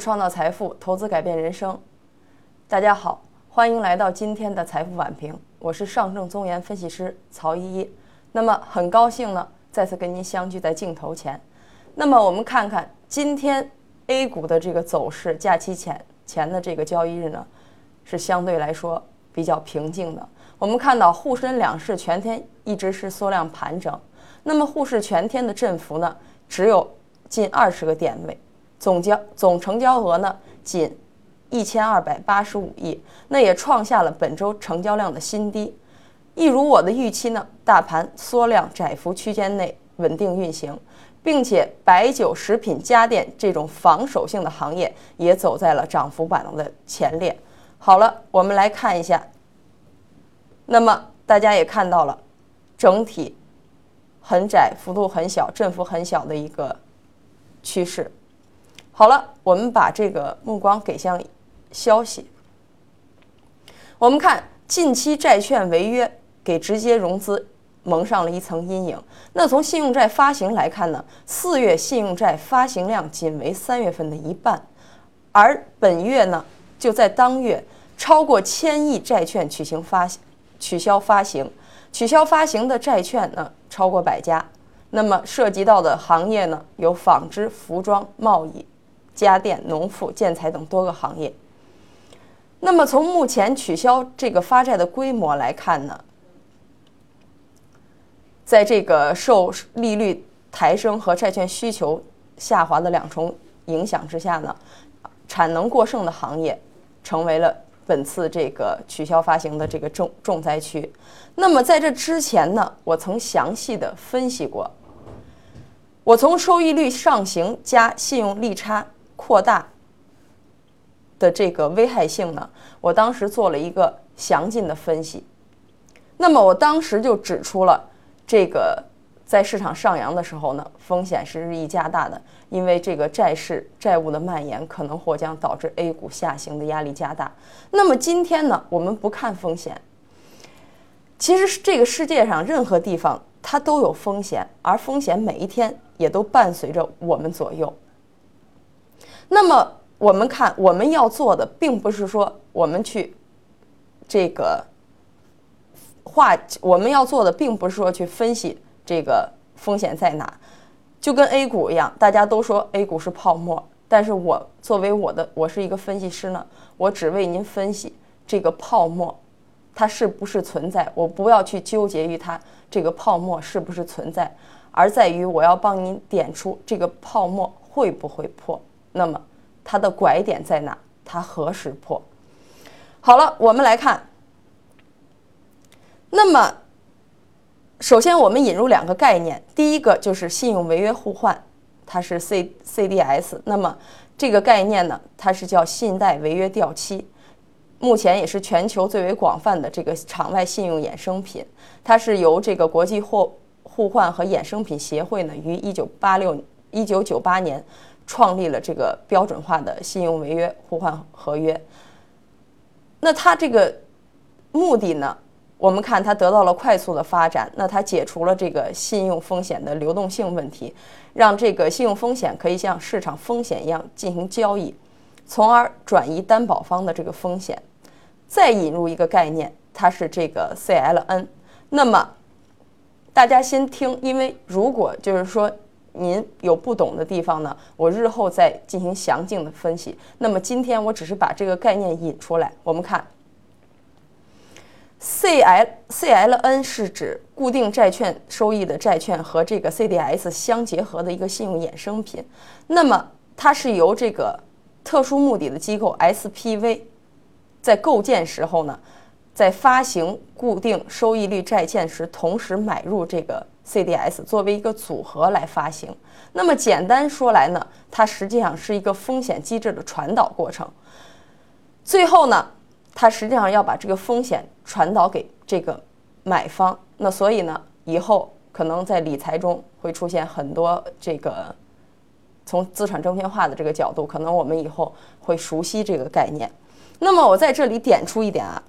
创造财富，投资改变人生。大家好，欢迎来到今天的财富晚评，我是上证综研分析师曹依依。那么很高兴呢，再次跟您相聚在镜头前。那么我们看看今天 A 股的这个走势，假期前前的这个交易日呢，是相对来说比较平静的。我们看到沪深两市全天一直是缩量盘整，那么沪市全天的振幅呢，只有近二十个点位。总交总成交额呢，仅一千二百八十五亿，那也创下了本周成交量的新低。一如我的预期呢，大盘缩量窄幅区间内稳定运行，并且白酒、食品、家电这种防守性的行业也走在了涨幅榜的前列。好了，我们来看一下。那么大家也看到了，整体很窄，幅度很小，振幅很小的一个趋势。好了，我们把这个目光给向消息。我们看近期债券违约给直接融资蒙上了一层阴影。那从信用债发行来看呢，四月信用债发行量仅为三月份的一半，而本月呢，就在当月超过千亿债券取行发取消发行，取消发行的债券呢超过百家。那么涉及到的行业呢，有纺织、服装、贸易。家电、农副、建材等多个行业。那么，从目前取消这个发债的规模来看呢，在这个受利率抬升和债券需求下滑的两重影响之下呢，产能过剩的行业成为了本次这个取消发行的这个重重灾区。那么，在这之前呢，我曾详细的分析过，我从收益率上行加信用利差。扩大的这个危害性呢，我当时做了一个详尽的分析。那么我当时就指出了，这个在市场上扬的时候呢，风险是日益加大的，因为这个债市债务的蔓延可能或将导致 A 股下行的压力加大。那么今天呢，我们不看风险，其实这个世界上任何地方它都有风险，而风险每一天也都伴随着我们左右。那么我们看，我们要做的并不是说我们去这个画，我们要做的并不是说去分析这个风险在哪，就跟 A 股一样，大家都说 A 股是泡沫，但是我作为我的，我是一个分析师呢，我只为您分析这个泡沫它是不是存在，我不要去纠结于它这个泡沫是不是存在，而在于我要帮您点出这个泡沫会不会破。那么它的拐点在哪？它何时破？好了，我们来看。那么，首先我们引入两个概念，第一个就是信用违约互换，它是 C CDS。那么这个概念呢，它是叫信贷违约掉期，目前也是全球最为广泛的这个场外信用衍生品。它是由这个国际货互换和衍生品协会呢，于一九八六一九九八年。创立了这个标准化的信用违约互换合约。那它这个目的呢？我们看它得到了快速的发展。那它解除了这个信用风险的流动性问题，让这个信用风险可以像市场风险一样进行交易，从而转移担保方的这个风险。再引入一个概念，它是这个 CLN。那么大家先听，因为如果就是说。您有不懂的地方呢，我日后再进行详尽的分析。那么今天我只是把这个概念引出来。我们看，C L C L N 是指固定债券收益的债券和这个 C D S 相结合的一个信用衍生品。那么它是由这个特殊目的的机构 S P V 在构建时候呢，在发行固定收益率债券时，同时买入这个。CDS 作为一个组合来发行，那么简单说来呢，它实际上是一个风险机制的传导过程。最后呢，它实际上要把这个风险传导给这个买方。那所以呢，以后可能在理财中会出现很多这个从资产证券化的这个角度，可能我们以后会熟悉这个概念。那么我在这里点出一点啊，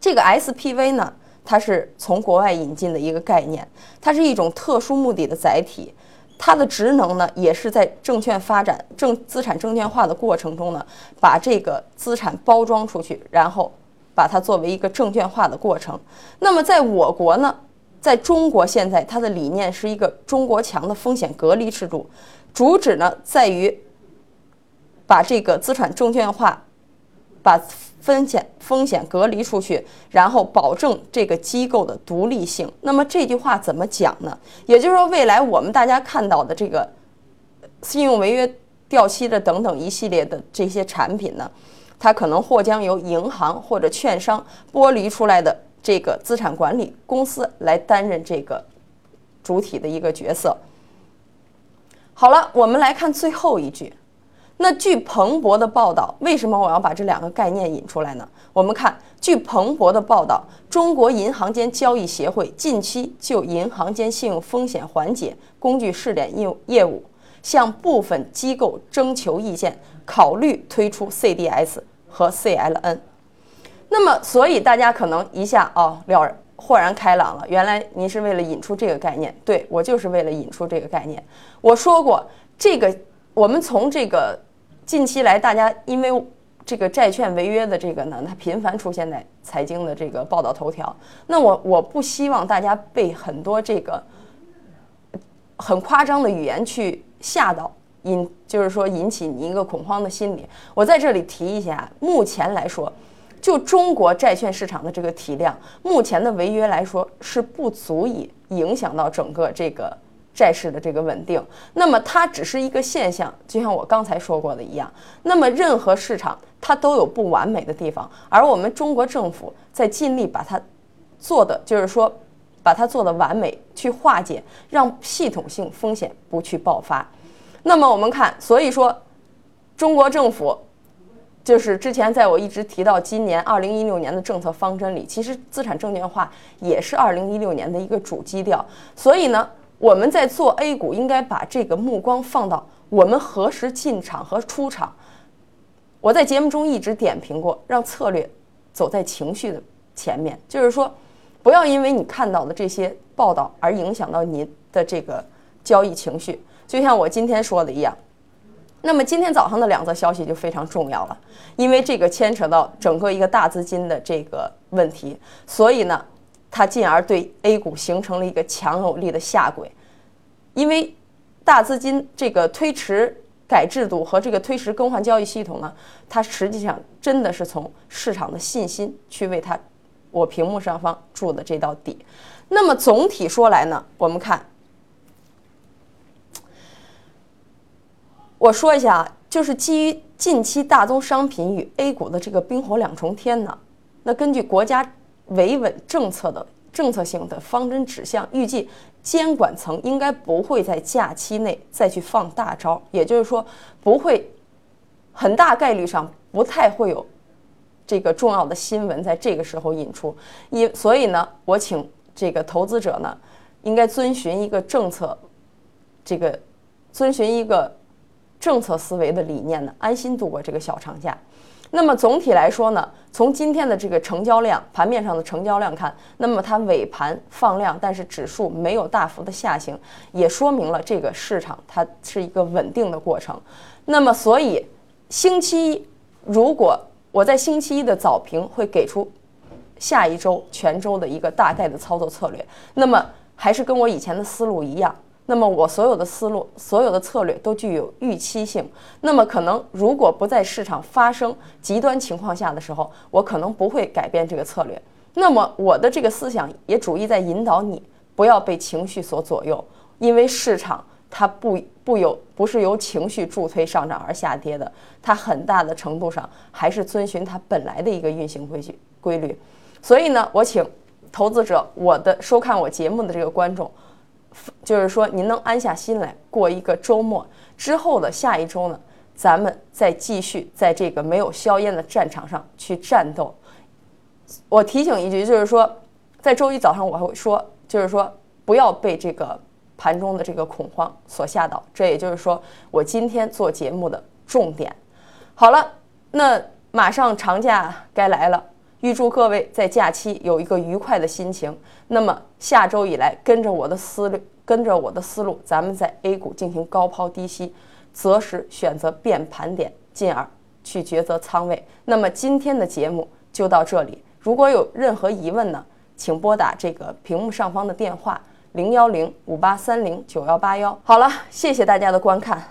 这个 SPV 呢。它是从国外引进的一个概念，它是一种特殊目的的载体，它的职能呢，也是在证券发展、证资产证券化的过程中呢，把这个资产包装出去，然后把它作为一个证券化的过程。那么在我国呢，在中国现在它的理念是一个中国强的风险隔离制度，主旨呢在于把这个资产证券化，把风险风险隔离出去，然后保证这个机构的独立性。那么这句话怎么讲呢？也就是说，未来我们大家看到的这个信用违约、掉期的等等一系列的这些产品呢，它可能或将由银行或者券商剥离出来的这个资产管理公司来担任这个主体的一个角色。好了，我们来看最后一句。那据彭博的报道，为什么我要把这两个概念引出来呢？我们看，据彭博的报道，中国银行间交易协会近期就银行间信用风险缓解工具试点业业务，向部分机构征求意见，考虑推出 CDS 和 CLN。那么，所以大家可能一下哦了豁然开朗了，原来您是为了引出这个概念，对我就是为了引出这个概念。我说过，这个我们从这个。近期来，大家因为这个债券违约的这个呢，它频繁出现在财经的这个报道头条。那我我不希望大家被很多这个很夸张的语言去吓到，引就是说引起你一个恐慌的心理。我在这里提一下，目前来说，就中国债券市场的这个体量，目前的违约来说是不足以影响到整个这个。债市的这个稳定，那么它只是一个现象，就像我刚才说过的一样。那么任何市场它都有不完美的地方，而我们中国政府在尽力把它做的，就是说把它做的完美，去化解，让系统性风险不去爆发。那么我们看，所以说中国政府就是之前在我一直提到今年二零一六年的政策方针里，其实资产证券化也是二零一六年的一个主基调。所以呢。我们在做 A 股，应该把这个目光放到我们何时进场和出场。我在节目中一直点评过，让策略走在情绪的前面，就是说，不要因为你看到的这些报道而影响到您的这个交易情绪。就像我今天说的一样，那么今天早上的两则消息就非常重要了，因为这个牵扯到整个一个大资金的这个问题，所以呢。它进而对 A 股形成了一个强有力的下轨，因为大资金这个推迟改制度和这个推迟更换交易系统呢，它实际上真的是从市场的信心去为它，我屏幕上方筑的这道底。那么总体说来呢，我们看，我说一下啊，就是基于近期大宗商品与 A 股的这个冰火两重天呢，那根据国家。维稳政策的政策性的方针指向，预计监管层应该不会在假期内再去放大招，也就是说，不会很大概率上不太会有这个重要的新闻在这个时候引出。因所以呢，我请这个投资者呢，应该遵循一个政策，这个遵循一个政策思维的理念呢，安心度过这个小长假。那么总体来说呢，从今天的这个成交量盘面上的成交量看，那么它尾盘放量，但是指数没有大幅的下行，也说明了这个市场它是一个稳定的过程。那么所以星期一，如果我在星期一的早评会给出下一周全周的一个大概的操作策略，那么还是跟我以前的思路一样。那么我所有的思路、所有的策略都具有预期性。那么可能如果不在市场发生极端情况下的时候，我可能不会改变这个策略。那么我的这个思想也主意在引导你，不要被情绪所左右，因为市场它不不由不是由情绪助推上涨而下跌的，它很大的程度上还是遵循它本来的一个运行规矩规律。所以呢，我请投资者，我的收看我节目的这个观众。就是说，您能安下心来过一个周末之后的下一周呢？咱们再继续在这个没有硝烟的战场上去战斗。我提醒一句，就是说，在周一早上我会说，就是说不要被这个盘中的这个恐慌所吓倒。这也就是说，我今天做节目的重点。好了，那马上长假该来了。预祝各位在假期有一个愉快的心情。那么下周以来，跟着我的思路跟着我的思路，咱们在 A 股进行高抛低吸，择时选择变盘点，进而去抉择仓位。那么今天的节目就到这里，如果有任何疑问呢，请拨打这个屏幕上方的电话零幺零五八三零九幺八幺。好了，谢谢大家的观看。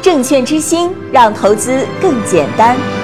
证券之星，让投资更简单。